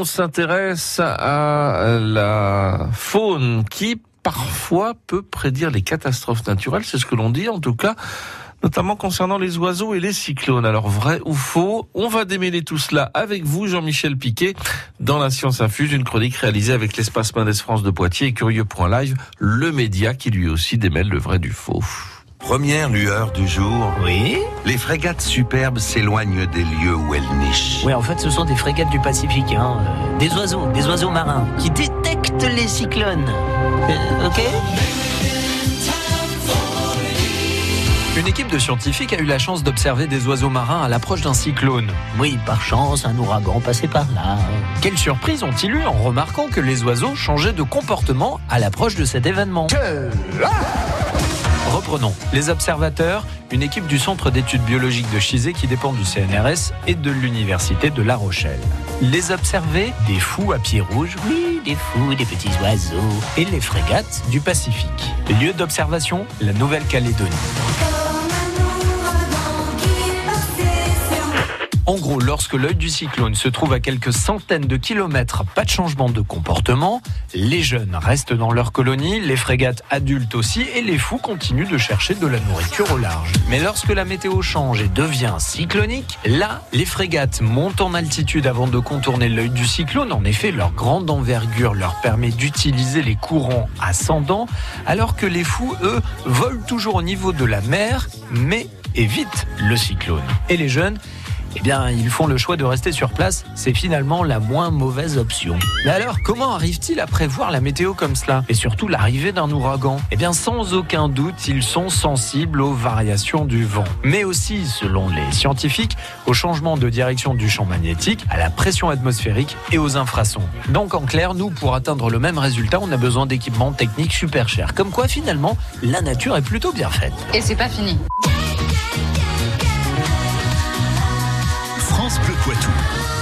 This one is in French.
on s'intéresse à la faune qui parfois peut prédire les catastrophes naturelles, c'est ce que l'on dit en tout cas notamment concernant les oiseaux et les cyclones. Alors vrai ou faux On va démêler tout cela avec vous, Jean-Michel Piquet, dans la Science Infuse, une chronique réalisée avec l'espace Mendes France de Poitiers et Curieux.live, le média qui lui aussi démêle le vrai du faux. Première lueur du jour. Oui Les frégates superbes s'éloignent des lieux où elles nichent. Oui, en fait, ce sont des frégates du Pacifique, hein. Euh, des oiseaux, des oiseaux marins, qui détectent les cyclones. Euh, ok Une équipe de scientifiques a eu la chance d'observer des oiseaux marins à l'approche d'un cyclone. Oui, par chance, un ouragan passait par là. Quelle surprise ont-ils eu en remarquant que les oiseaux changeaient de comportement à l'approche de cet événement? Reprenons. Les observateurs, une équipe du Centre d'études biologiques de Chizé qui dépend du CNRS et de l'Université de La Rochelle. Les observer, des fous à pieds rouges, Oui, des fous, des petits oiseaux. et les frégates du Pacifique. Lieu d'observation, la Nouvelle-Calédonie. En gros, lorsque l'œil du cyclone se trouve à quelques centaines de kilomètres, pas de changement de comportement, les jeunes restent dans leur colonie, les frégates adultes aussi, et les fous continuent de chercher de la nourriture au large. Mais lorsque la météo change et devient cyclonique, là, les frégates montent en altitude avant de contourner l'œil du cyclone. En effet, leur grande envergure leur permet d'utiliser les courants ascendants, alors que les fous, eux, volent toujours au niveau de la mer, mais évitent le cyclone. Et les jeunes eh bien, ils font le choix de rester sur place. C'est finalement la moins mauvaise option. Mais alors, comment arrivent-ils à prévoir la météo comme cela? Et surtout l'arrivée d'un ouragan? Eh bien, sans aucun doute, ils sont sensibles aux variations du vent. Mais aussi, selon les scientifiques, au changement de direction du champ magnétique, à la pression atmosphérique et aux infrasons. Donc, en clair, nous, pour atteindre le même résultat, on a besoin d'équipements techniques super chers. Comme quoi, finalement, la nature est plutôt bien faite. Et c'est pas fini. Poitou.